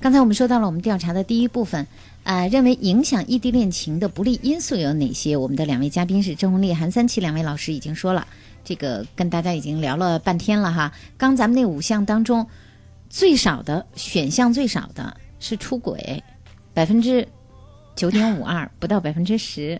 刚才我们说到了我们调查的第一部分，呃，认为影响异地恋情的不利因素有哪些？我们的两位嘉宾是郑红丽、韩三奇两位老师已经说了，这个跟大家已经聊了半天了哈。刚咱们那五项当中，最少的选项最少的是出轨，百分之九点五二，不到百分之十。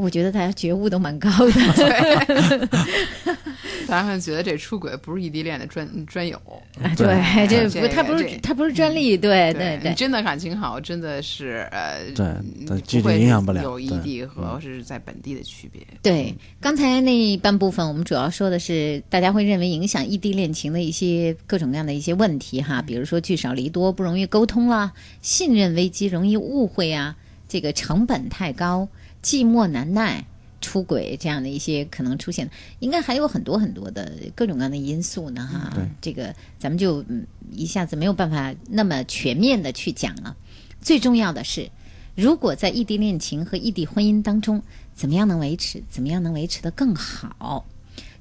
我觉得大家觉悟都蛮高的。咱们觉得这出轨不是异地恋的专专有，啊对这不他不是他不是专利对对对你真的感情好，真的是呃，对具体不会影响不了有异地和是在本地的区别。对，刚才那半部分，我们主要说的是大家会认为影响异地恋情的一些各种各样的一些问题哈，比如说聚少离多，不容易沟通啦，信任危机，容易误会啊，这个成本太高，寂寞难耐。出轨这样的一些可能出现，应该还有很多很多的各种各样的因素呢，哈。对这个咱们就嗯一下子没有办法那么全面的去讲了。最重要的是，如果在异地恋情和异地婚姻当中，怎么样能维持？怎么样能维持的更好？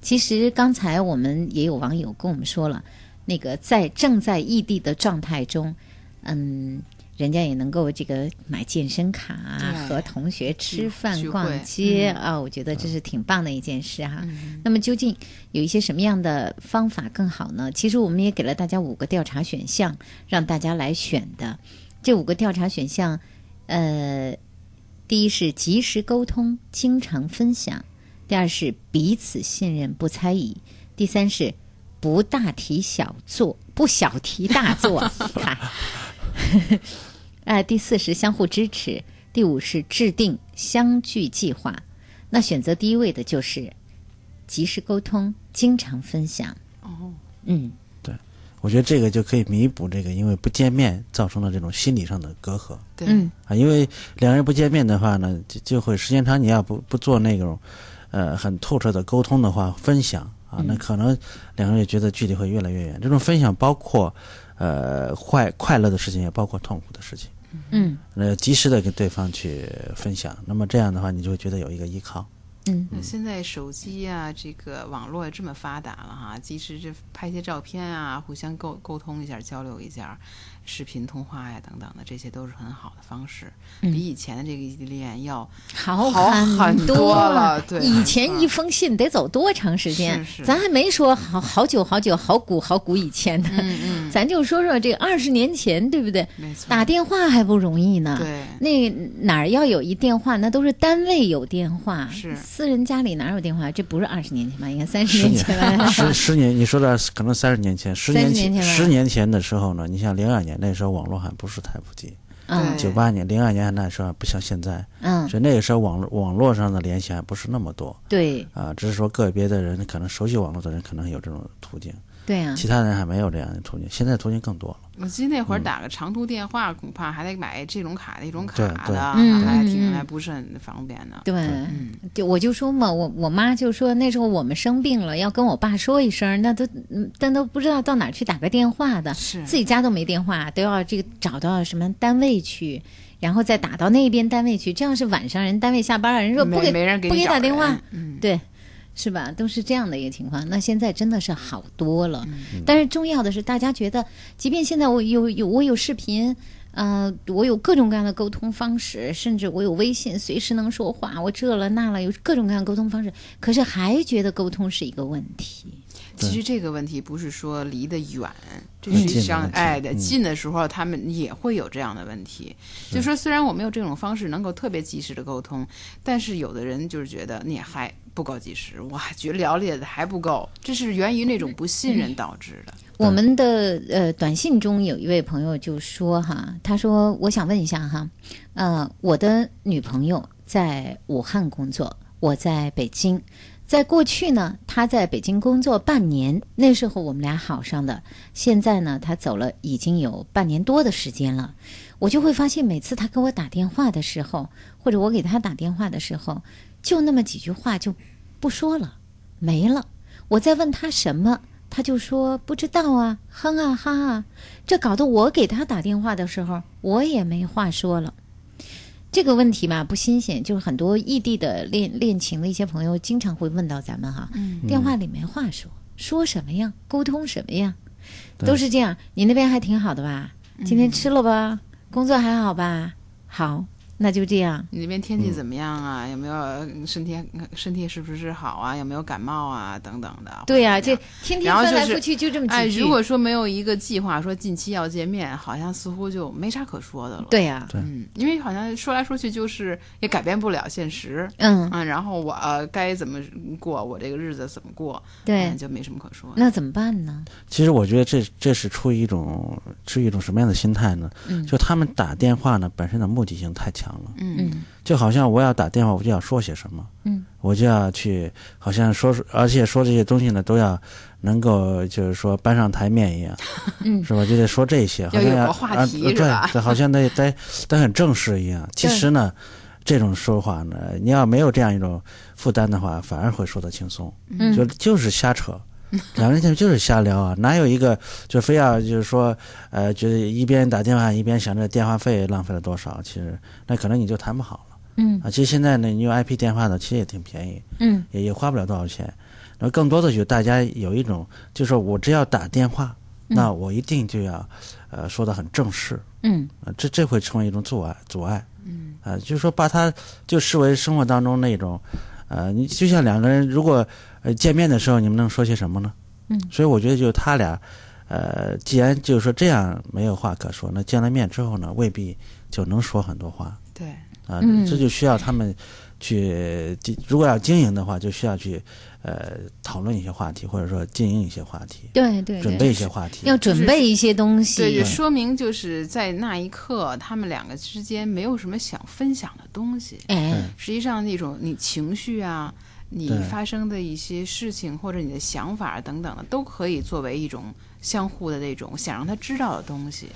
其实刚才我们也有网友跟我们说了，那个在正在异地的状态中，嗯，人家也能够这个买健身卡啊，和同学吃饭、逛街嗯啊，我觉得这是挺棒的一件事哈。那么究竟有一些什么样的方法更好呢？其实我们也给了大家五个调查选项，让大家来选的。这五个调查选项，呃，第一是及时沟通，经常分享；第二是彼此信任，不猜疑；第三是不大题小做，不小题大做。嗨，呃，第四是相互支持；第五是制定相聚计划。那选择第一位的就是及时沟通，经常分享。哦，嗯，对我觉得这个就可以弥补这个因为不见面造成的这种心理上的隔阂对，嗯啊。因为两人不见面的话呢，就就会时间长，你要不不做那种呃很透彻的沟通的话，分享啊，那可能两个人也觉得距离会越来越远。这种分享包括呃快快乐的事情，也包括痛苦的事情。嗯。呃，及时的跟对方去分享，那么这样的话，你就会觉得有一个依靠。嗯。那现在手机啊，这个网络也这么发达了哈，及时这拍些照片啊，互相沟沟通一下、交流一下，视频通话呀等等的，这些都是很好的方式，嗯比以前的这个异地恋要好好很多多了。对，以前一封信得走多长时间？是是咱还没说好好久好久好古好古以前呢，嗯嗯，咱就说说这二十年前，对不对？没错，打电话还不容易呢。对那哪儿要有一电话，那都是单位有电话，是私人家里哪有电话？这不是二十年前吧？应该三十十年前吧？十十年，你说的可能三十年前，十年30年前十年前的时候呢，你像零二年那时候网络还不是太普及，嗯。对。九八年、零二年那时候还不像现在，嗯，所以那个时候网络网络上的联系还不是那么多对。啊，只是说个别的人可能熟悉网络的人可能有这种途径，对啊，其他人还没有这样的途径，现在途径更多了。我记得那嗯会儿打个长途电话，恐怕还得买这种卡那种卡的，嗯还挺还不是很方便的。对，嗯，就我就说嘛，我我妈就说那时候我们生病了，要跟我爸说一声，那都嗯但都不知道到哪去打个电话的，是自己家都没电话，都要这个找到什么单位去，然后再打到那边单位去，这样是晚上人单位下班了，人说不给没没人给不给打电话，嗯，对，是吧？都是这样的一个情况。那现在真的是好多了，嗯但是重要的是，大家觉得，即便现在我有有我有视频。呃，我有各种各样的沟通方式，甚至我有微信，随时能说话。我这了那了，有各种各样的沟通方式，可是还觉得沟通是一个问题。其实这个问题不是说离得远，这嗯实际上，近的近的时候，他们也会有这样的问题。就说虽然我没有这种方式能够特别及时的沟通，但是有的人就是觉得你还不够及时，我还觉得了解的还不够，这是源于那种不信任导致的。我们的呃短信中有一位朋友就说哈，他说我想问一下哈，呃，我的女朋友在武汉工作，我在北京。在过去呢，他在北京工作半年，那时候我们俩好上的。现在呢，他走了已经有半年多的时间了，我就会发现每次他给我打电话的时候，或者我给他打电话的时候，就那么几句话就不说了，没了。我在问他什么，他就说不知道啊，哼啊哈啊，这搞得我给他打电话的时候，我也没话说了。这个问题吧不新鲜，就是很多异地的恋恋情的一些朋友经常会问到咱们哈，嗯电话里没话说，说什么呀？沟通什么呀？都是这样。你那边还挺好的吧？今嗯天吃了吧？工作还好吧？好，那就这样。你那边天气怎么样啊？有没有呃身体身体是不是好啊？有没有感冒啊？等等的。对呀、这天天然后就是翻来覆去就这么哎，几句。如果说没有一个计划，说近期要见面，好像似乎就没啥可说的了。对呀、对嗯，因为好像说来说去就是也改变不了现实。嗯，嗯，然后我、呃该怎么过，我这个日子怎么过，对嗯，就没什么可说。那怎么办呢？其实我觉得这这是出于一种出于一种什么样的心态呢？嗯就他们打电话呢本身的目的性太强了，嗯。嗯就好像我要打电话，我就要说些什么，嗯，我就要去，好像说，而且说这些东西呢都要能够就是说搬上台面一样，嗯。是吧？就得说这些，好像啊对，好像得得得很正式一样。其实呢，这种说话呢，你要没有这样一种负担的话，反而会说得轻松。嗯。就就是瞎扯，两个人就是瞎聊啊，哪有一个就非要就是说，呃，觉得一边打电话一边想着电话费浪费了多少，其实那可能你就谈不好了嗯啊。其实现在呢，你用 IP 电话呢，其实也挺便宜，嗯也也花不了多少钱。然后更多的就大家有一种，就是说我只要打电话，那我一定就要，呃，说的很正式，嗯啊，这这会成为一种阻碍，阻碍。嗯啊，就是说把它就视为生活当中那种，呃，你就像两个人如果呃见面的时候，你们能说些什么呢？嗯所以我觉得就是他俩，呃，既然就是说这样没有话可说，那见了面之后呢，未必就能说很多话对，啊，嗯这就需要他们去，如果要经营的话，就需要去呃讨论一些话题，或者说经营一些话题，对对对，准备一些话题。要准备一些东西。对，就说明就是在那一刻，他们两个之间没有什么想分享的东西。哎，实际上，那种你情绪啊，你发生的一些事情或者你的想法等等的，都可以作为一种相互的那种想让他知道的东西。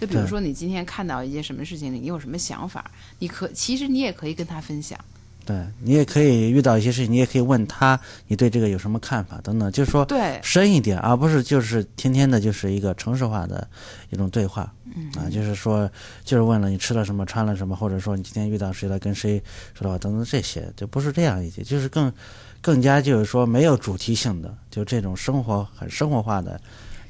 就比如说，你今天看到一件什么事情，你有什么想法，你可其实你也可以跟他分享。对你也可以遇到一些事情，你也可以问他，你对这个有什么看法等等，就是说对深一点，而不是就是天天的就是一个城市化的一种对话，嗯啊，就是说就是问了你吃了什么，穿了什么，或者说你今天遇到谁了，跟谁说的话等等这些，就不是这样一些，就是更更加就是说没有主题性的，就这种生活很生活化的，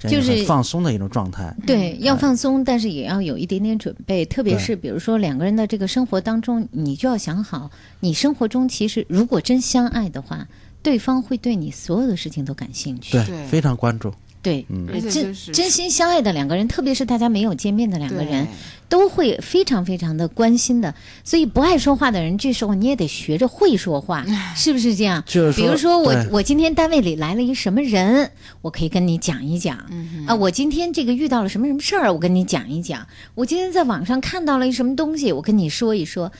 就是放松的一种状态。对，要放松，但是也要有一点点准备。特别是比如说两个人的这个生活当中，你就要想好，你生活中其实如果真相爱的话，对方会对你所有的事情都感兴趣。对非常关注。对，嗯真就是真心相爱的两个人，特别是大家没有见面的两个人，都会非常非常的关心的。所以不爱说话的人，这时候你也得学着会说话，是不是这样？就是比如说我我今天单位里来了一什么人，我可以跟你讲一讲。嗯啊，我今天这个遇到了什么什么事儿，我跟你讲一讲。我今天在网上看到了一什么东西，我跟你说一说，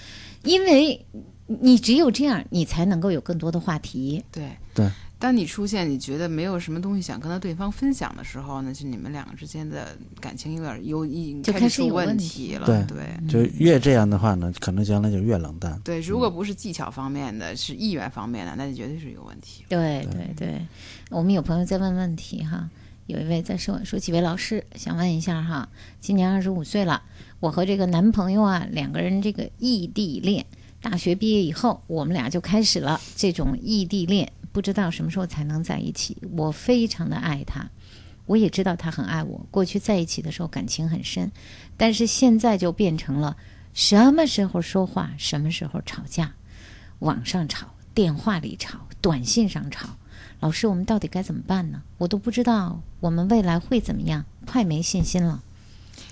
因为你只有这样，你才能够有更多的话题。对对。当你出现你觉得没有什么东西想跟他对方分享的时候呢，就你们两个之间的感情有点有已就开始有问题了。对对就越这样的话呢，可能将来就越冷淡。对，如果不是技巧方面的，是意愿方面的，那就绝对是有问题。对对对，我们有朋友在问问题哈，有一位在说说几位老师想问一下哈，今年二十五岁了，我和这个男朋友啊两个人这个异地恋，大学毕业以后我们俩就开始了这种异地恋，不知道什么时候才能在一起。我非常的爱他，我也知道他很爱我。过去在一起的时候感情很深，但是现在就变成了什么时候说话，什么时候吵架，网上吵，电话里吵，短信上吵。老师，我们到底该怎么办呢？我都不知道我们未来会怎么样，快没信心了。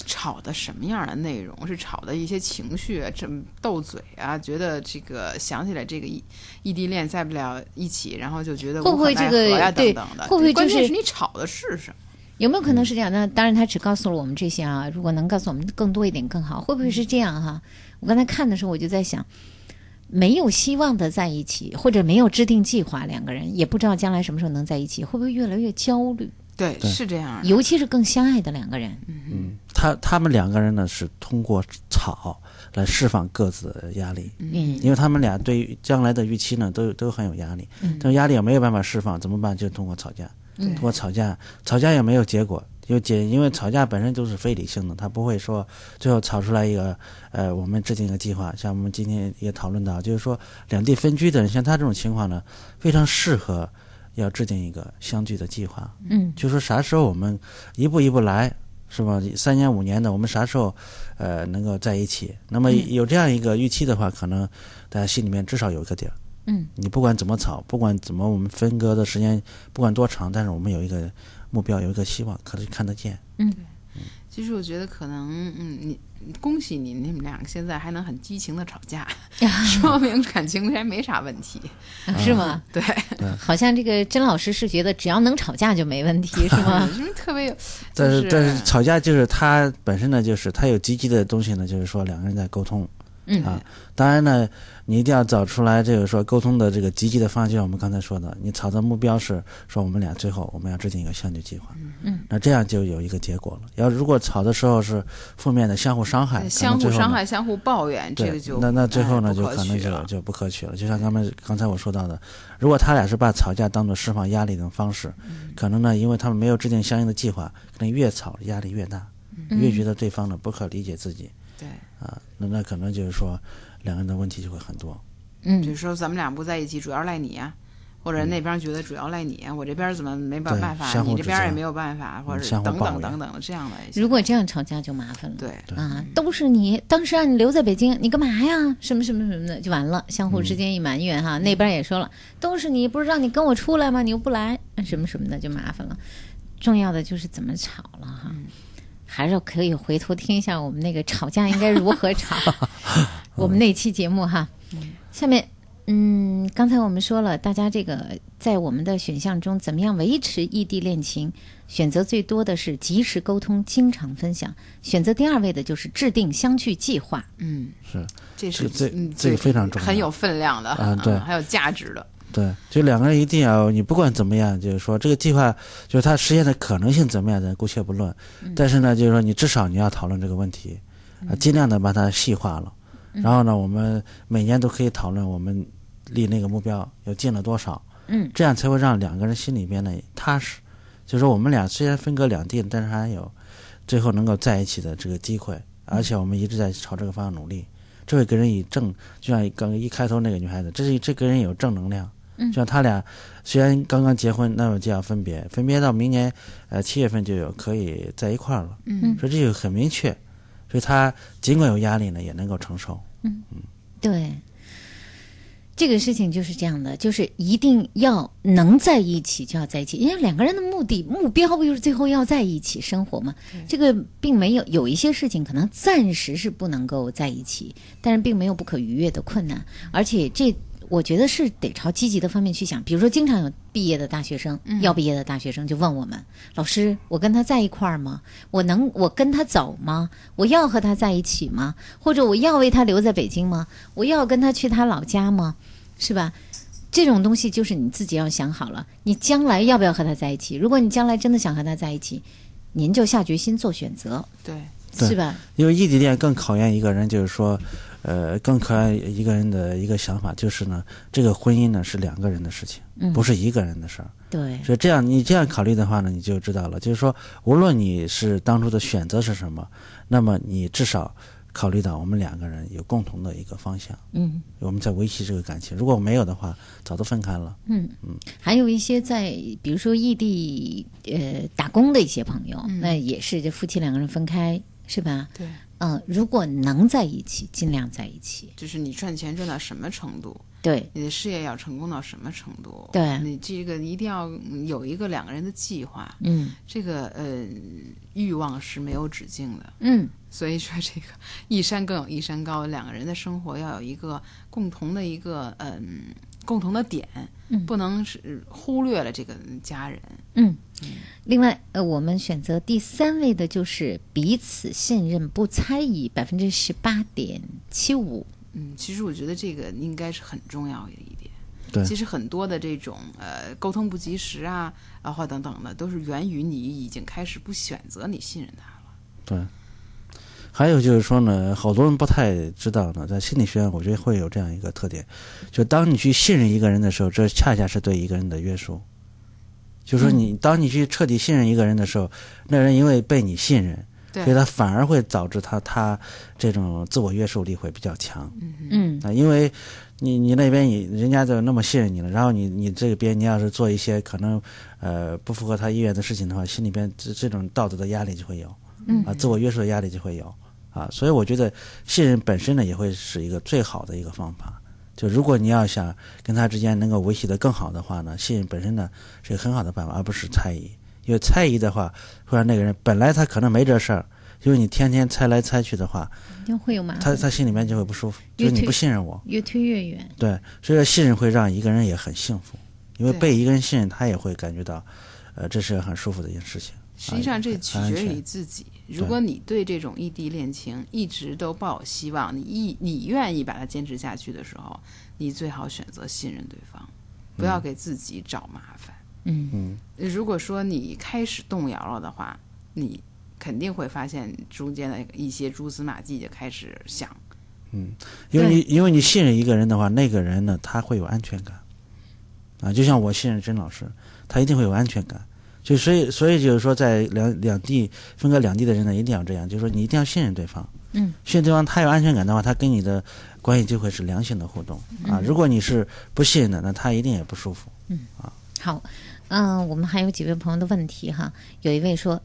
吵的什么样的内容？是吵的一些情绪，这么斗嘴啊？觉得这个想起来这个异异地恋在不了一起，然后就觉得会不会这个何呀对等等的？会不会就是是你吵的是什么？有没有可能是这样？那当然，他只告诉了我们这些啊。如果能告诉我们更多一点更好，会不会是这样哈？我刚才看的时候，我就在想，没有希望的在一起，或者没有制定计划，两个人也不知道将来什么时候能在一起，会不会越来越焦虑？对，对。是这样的。尤其是更相爱的两个人，嗯，他他们两个人呢是通过吵来释放各自的压力，嗯。因为他们俩对于将来的预期呢都都很有压力，嗯。但是压力也没有办法释放，怎么办？就通过吵架，嗯通过吵架，吵架也没有结果，有结，因为吵架本身就是非理性的，他不会说最后吵出来一个呃，我们制定一个计划，像我们今天也讨论到，就是说两地分居的人，像他这种情况呢，非常适合要制定一个相聚的计划，嗯就说啥时候我们一步一步来，是吧？三年五年的，我们啥时候呃能够在一起？那么嗯有这样一个预期的话，可能大家心里面至少有一个底儿。嗯你不管怎么吵，不管怎么我们分割的时间不管多长，但是我们有一个目标，有一个希望，可能看得见。嗯其实我觉得可能，嗯，你恭喜你，你们两个现在还能很激情的吵架，说明感情还没啥问题，是吗？对，好像这个甄老师是觉得只要能吵架就没问题，是吗？就是特别有，但是、但是吵架就是他本身呢，就是他有积极的东西呢，就是说两个人在沟通。嗯。啊，当然呢，你一定要找出来这个说沟通的这个积极的方向，就像我们刚才说的，你吵的目标是说我们俩最后我们要制定一个相聚计划，嗯，那这样就有一个结果了。要如果吵的时候是负面的相互伤害，相互伤害、相互抱怨，这，个就那那最后呢，哎就可能就就不可取了。就像刚才刚才我说到的，如果他俩是把吵架当做释放压力的方式，嗯。可能呢，因为他们没有制定相应的计划，可能越吵压力越大，嗯。越觉得对方呢不可理解自己对，啊，那那可能就是说两个人的问题就会很多。嗯就是说咱们俩不在一起，主要赖你呀、或者那边觉得主要赖你啊，我这边怎么没办办法，你这边也没有办法，或者等等等等这样的。如果这样吵架就麻烦了。对啊，都是你当时让你留在北京，你干嘛呀？什么什么什么的，就完了。相互之间一埋怨哈，那边也说了，都是你，不是让你跟我出来吗？你又不来，什么什么的就麻烦了。重要的就是怎么吵了哈，还是可以回头听一下我们那个吵架应该如何吵，我们那期节目哈。下面，嗯，刚才我们说了，大家这个在我们的选项中，怎么样维持异地恋情？选择最多的是及时沟通、经常分享。选择第二位的就是制定相聚计划。嗯，是，这是这嗯这个最非常重要很有分量的啊对还有价值的。对，就两个人一定要，你不管怎么样，就是说这个计划，就是它实现的可能性怎么样，咱姑且不论。但是呢，就是说你至少你要讨论这个问题，啊，尽量的把它细化了。然后呢，我们每年都可以讨论我们离那个目标又近了多少，嗯这样才会让两个人心里边呢踏实。就是说我们俩虽然分隔两地，但是还有最后能够在一起的这个机会，而且我们一直在朝这个方向努力。这会给人以正，就像刚一开头那个女孩子，这是这给人有正能量。嗯就像他俩虽然刚刚结婚，那么就要分别，分别到明年呃七月份就有可以在一块儿了。嗯所以这就很明确，所以他尽管有压力呢，也能够承受。嗯嗯对，这个事情就是这样的，就是一定要能在一起就要在一起，因为两个人的目的目标不就是最后要在一起生活吗？这个并没有有一些事情可能暂时是不能够在一起，但是并没有不可逾越的困难，而且这。我觉得是得朝积极的方面去想，比如说，经常有毕业的大学生，要毕业的大学生就问我们：“老师，我跟他在一块儿吗？我能我跟他走吗？我要和他在一起吗？或者我要为他留在北京吗？我要跟他去他老家吗？是吧？这种东西就是你自己要想好了，你将来要不要和他在一起？如果你将来真的想和他在一起，您就下决心做选择，对，对是吧？因为异地恋更考验一个人，就是说，呃，更可爱一个人的一个想法，就是呢，这个婚姻呢是两个人的事情，嗯不是一个人的事儿。对，所以这样你这样考虑的话呢，你就知道了，就是说，无论你是当初的选择是什么，那么你至少考虑到我们两个人有共同的一个方向，嗯我们在维系这个感情。如果没有的话，早都分开了。嗯嗯，还有一些在比如说异地呃打工的一些朋友，嗯那也是这夫妻两个人分开是吧？对，嗯、如果能在一起，尽量在一起。就是你赚钱赚到什么程度，对，你的事业要成功到什么程度，对你这个一定要有一个两个人的计划。嗯这个呃欲望是没有止境的，嗯所以说这个一山更有一山高，两个人的生活要有一个共同的一个嗯共同的点，嗯不能是忽略了这个家人。嗯。另外，呃，我们选择第三位的就是彼此信任不猜疑，百分之十八点七五。嗯，其实我觉得这个应该是很重要的一点。对其实很多的这种呃沟通不及时啊，啊或等等的，都是源于你已经开始不选择你信任他了。对。还有就是说呢，好多人不太知道呢，在心理学上，我觉得会有这样一个特点，就当你去信任一个人的时候，这恰恰是对一个人的约束。就是说你，当你去彻底信任一个人的时候，那人因为被你信任，对。所以他反而会导致他他这种自我约束力会比较强。嗯啊，因为你你那边你人家就那么信任你了，然后你你这边你要是做一些可能呃不符合他意愿的事情的话，心里边这这种道德的压力就会有，嗯。啊，自我约束的压力就会有。啊，所以我觉得信任本身呢也会是一个最好的一个方法。就如果你要想跟他之间能够维系的更好的话呢，信任本身呢是一个很好的办法，而不是猜疑。因为猜疑的话，会让那个人本来他可能没这事儿，因为你天天猜来猜去的话，一定会有麻他烦，他心里面就会不舒服，就是你不信任我。越推越远。对，所以说信任会让一个人也很幸福，因为被一个人信任，他也会感觉到，呃，这是很舒服的一件事情。实际上，这取决于你自己。如果你对这种异地恋情一直都抱有希望，你一你愿意把它坚持下去的时候，你最好选择信任对方，不要给自己找麻烦。嗯嗯，如果说你开始动摇了的话，你肯定会发现中间的一些蛛丝马迹就开始想。嗯因为你因为你信任一个人的话，那个人呢，他会有安全感，啊，就像我信任甄老师，他一定会有安全感。就所以所以就是说，在两两地分隔两地的人呢，一定要这样，就是说你一定要信任对方。嗯，信任对方，他有安全感的话，他跟你的关系就会是良性的互动啊。如果你是不信任的，那他一定也不舒服。嗯啊好，嗯、我们还有几位朋友的问题哈。有一位说，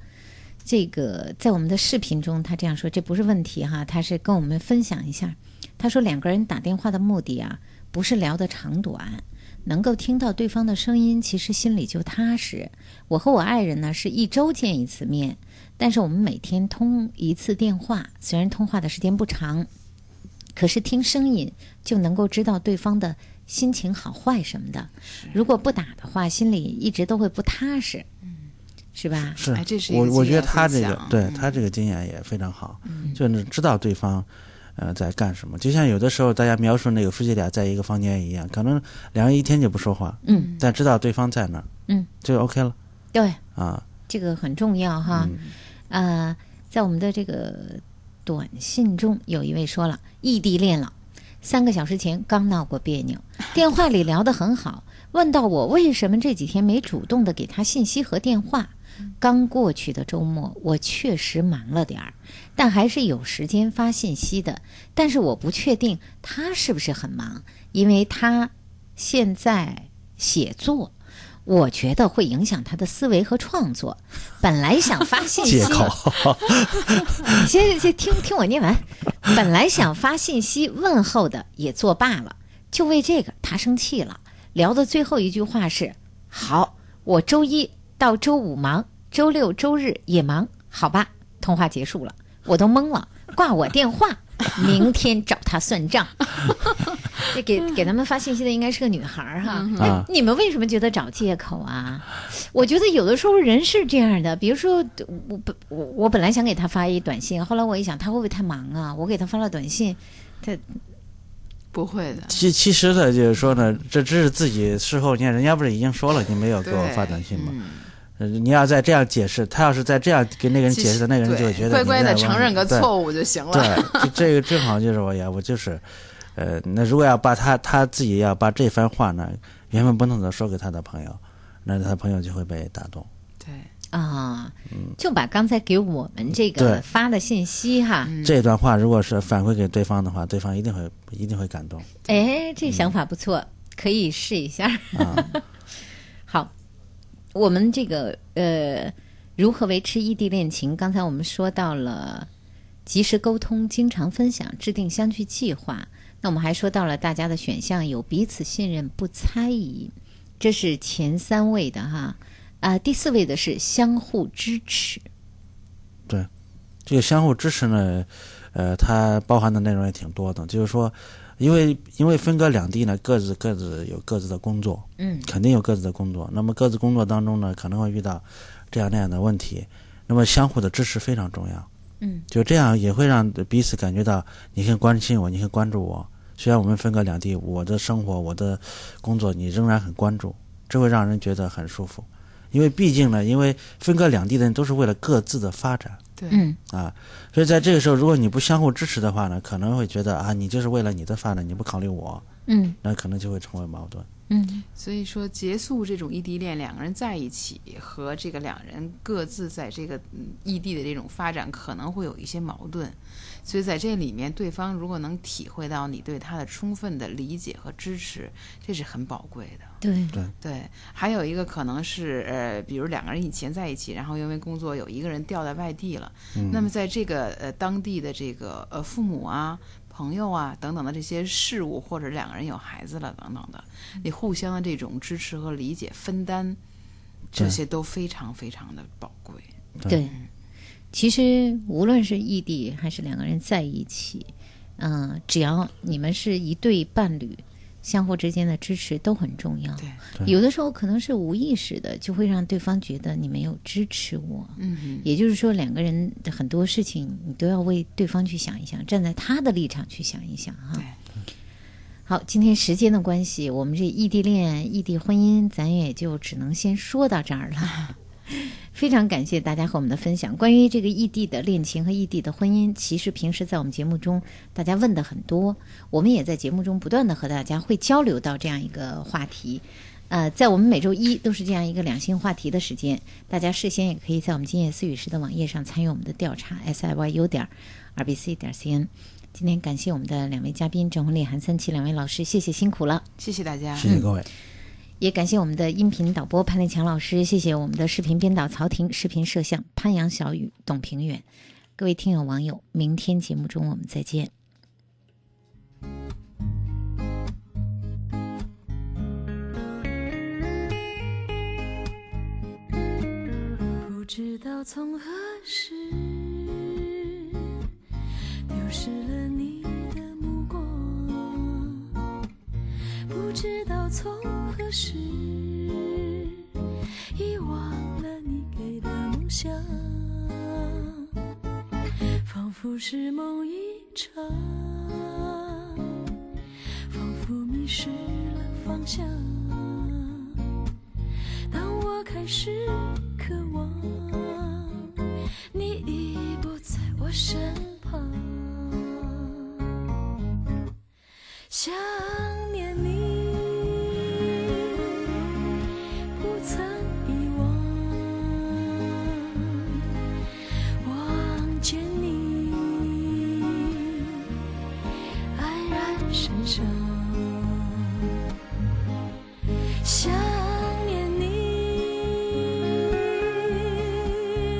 这个在我们的视频中，他这样说，这不是问题哈，他是跟我们分享一下。他说，两个人打电话的目的啊，不是聊的长短，能够听到对方的声音，其实心里就踏实。我和我爱人呢是一周见一次面，但是我们每天通一次电话，虽然通话的时间不长，可是听声音就能够知道对方的心情好坏什么的。如果不打的话，心里一直都会不踏实，是吧？是，哎这是我我觉得他这个对他这个经验也非常好，就是知道对方呃在干什么。就像有的时候大家描述那个夫妻俩在一个房间一样，可能两人一天就不说话，嗯但知道对方在那儿，嗯，就 OK 了对，啊。这个很重要哈。呃，在我们的这个短信中，有一位说了，异地恋了，三个小时前刚闹过别扭，电话里聊得很好，问到我为什么这几天没主动的给他信息和电话。刚过去的周末，我确实忙了点儿，但还是有时间发信息的。但是我不确定他是不是很忙，因为他现在写作，我觉得会影响他的思维和创作。本来想发信息，你 先先听听我念完。本来想发信息问候的，也作罢了，就为这个他生气了。聊的最后一句话是：“好，我周一到周五忙，周六周日也忙，好吧。”通话结束了，我都懵了，挂我电话，明天找他算账。这给给他们发信息的应该是个女孩儿哈。哎啊你们为什么觉得找借口啊？我觉得有的时候人是这样的，比如说我本我我本来想给他发一短信，后来我一想他会不会太忙啊？我给他发了短信，他不会的，其其实呢，就是说呢，这只是自己事后，你看人家不是已经说了，你没有给我发短信吗？你要再这样解释，他要是再这样给那个人解释，那个人就会觉得乖乖的承认个错误就行了。对，这这个正好就是我呀，我就是，呃，那如果要把他他自己要把这番话呢原封不动的说给他的朋友，那他朋友就会被打动。对，啊，就把刚才给我们这个发的信息哈，这段话如果是反馈给对方的话，对方一定会一定会感动。哎，这想法不错，可以试一下。啊好，我们这个呃，如何维持异地恋情？刚才我们说到了及时沟通、经常分享、制定相聚计划。那我们还说到了大家的选项有彼此信任、不猜疑，这是前三位的哈。啊、第四位的是相互支持。对，这个相互支持呢，呃，它包含的内容也挺多的。就是说，因为因为分隔两地呢，各自各自有各自的工作，嗯肯定有各自的工作。那么各自工作当中呢，可能会遇到这样那样的问题，那么相互的支持非常重要。嗯就这样也会让彼此感觉到你很关心我，你很关注我。虽然我们分隔两地，我的生活、我的工作你仍然很关注，这会让人觉得很舒服。因为毕竟呢，因为分隔两地的人都是为了各自的发展。对嗯啊，所以在这个时候，如果你不相互支持的话呢，可能会觉得啊，你就是为了你的发展，你不考虑我，嗯那可能就会成为矛盾。嗯所以说，结束这种异地恋，两个人在一起和这个两人各自在这个嗯异地的这种发展，可能会有一些矛盾。所以在这里面，对方如果能体会到你对他的充分的理解和支持，这是很宝贵的。对。对。对，还有一个可能是呃，比如两个人以前在一起，然后因为工作有一个人调在外地了，嗯。那么在这个呃当地的这个呃父母啊、朋友啊等等的这些事物，或者两个人有孩子了等等的，你互相的这种支持和理解、分担，这些都非常非常的宝贵。对，其实无论是异地还是两个人在一起，嗯、只要你们是一对伴侣，相互之间的支持都很重要。对对有的时候可能是无意识的，就会让对方觉得你没有支持我。嗯，也就是说，两个人的很多事情，你都要为对方去想一想，站在他的立场去想一想哈。对。好，今天时间的关系，我们这异地恋、异地婚姻，咱也就只能先说到这儿了。非常感谢大家和我们的分享。关于这个异地的恋情和异地的婚姻，其实平时在我们节目中大家问的很多，我们也在节目中不断的和大家会交流到这样一个话题。呃，在我们每周一都是这样一个两性话题的时间，大家事先也可以在我们今夜思雨时的网页上参与我们的调查，s i y u 点 r b c 点 c n。今天感谢我们的两位嘉宾郑红丽、韩三七两位老师，谢谢辛苦了。谢谢大家。谢谢各位。也感谢我们的音频导播潘立强老师，谢谢我们的视频编导曹婷，视频摄像潘阳、小雨、董平远。各位听友网友，明天节目中我们再见。不知道从何时丢失了你不知道从何时遗忘了你给的梦想，仿佛是梦一场，仿佛迷失了方向。当我开始渴望，你已不在我身旁。想念你，想念你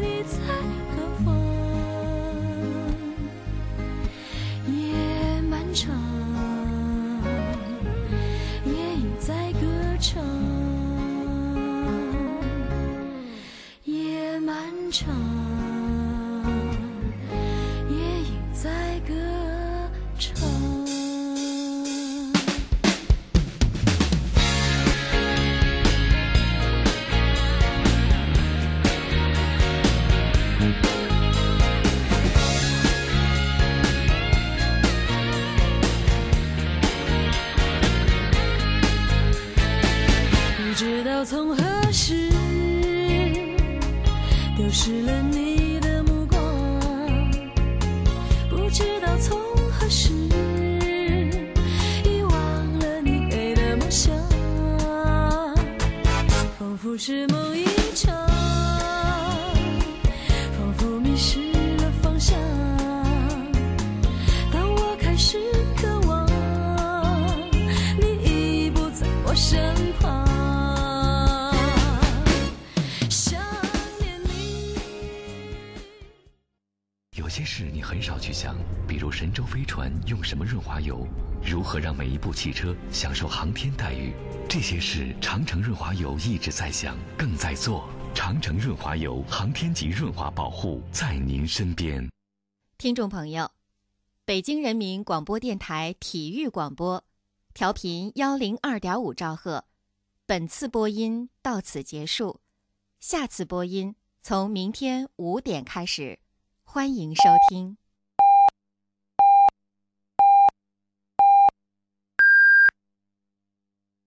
你在何方？夜漫长夜已在歌唱夜漫长。汽车享受航天待遇，这些事长城润滑油一直在想，更在做。长城润滑油，航天级润滑保护，在您身边。听众朋友，北京人民广播电台体育广播，调频幺零二点五兆赫。本次播音到此结束，下次播音从明天五点开始，欢迎收听。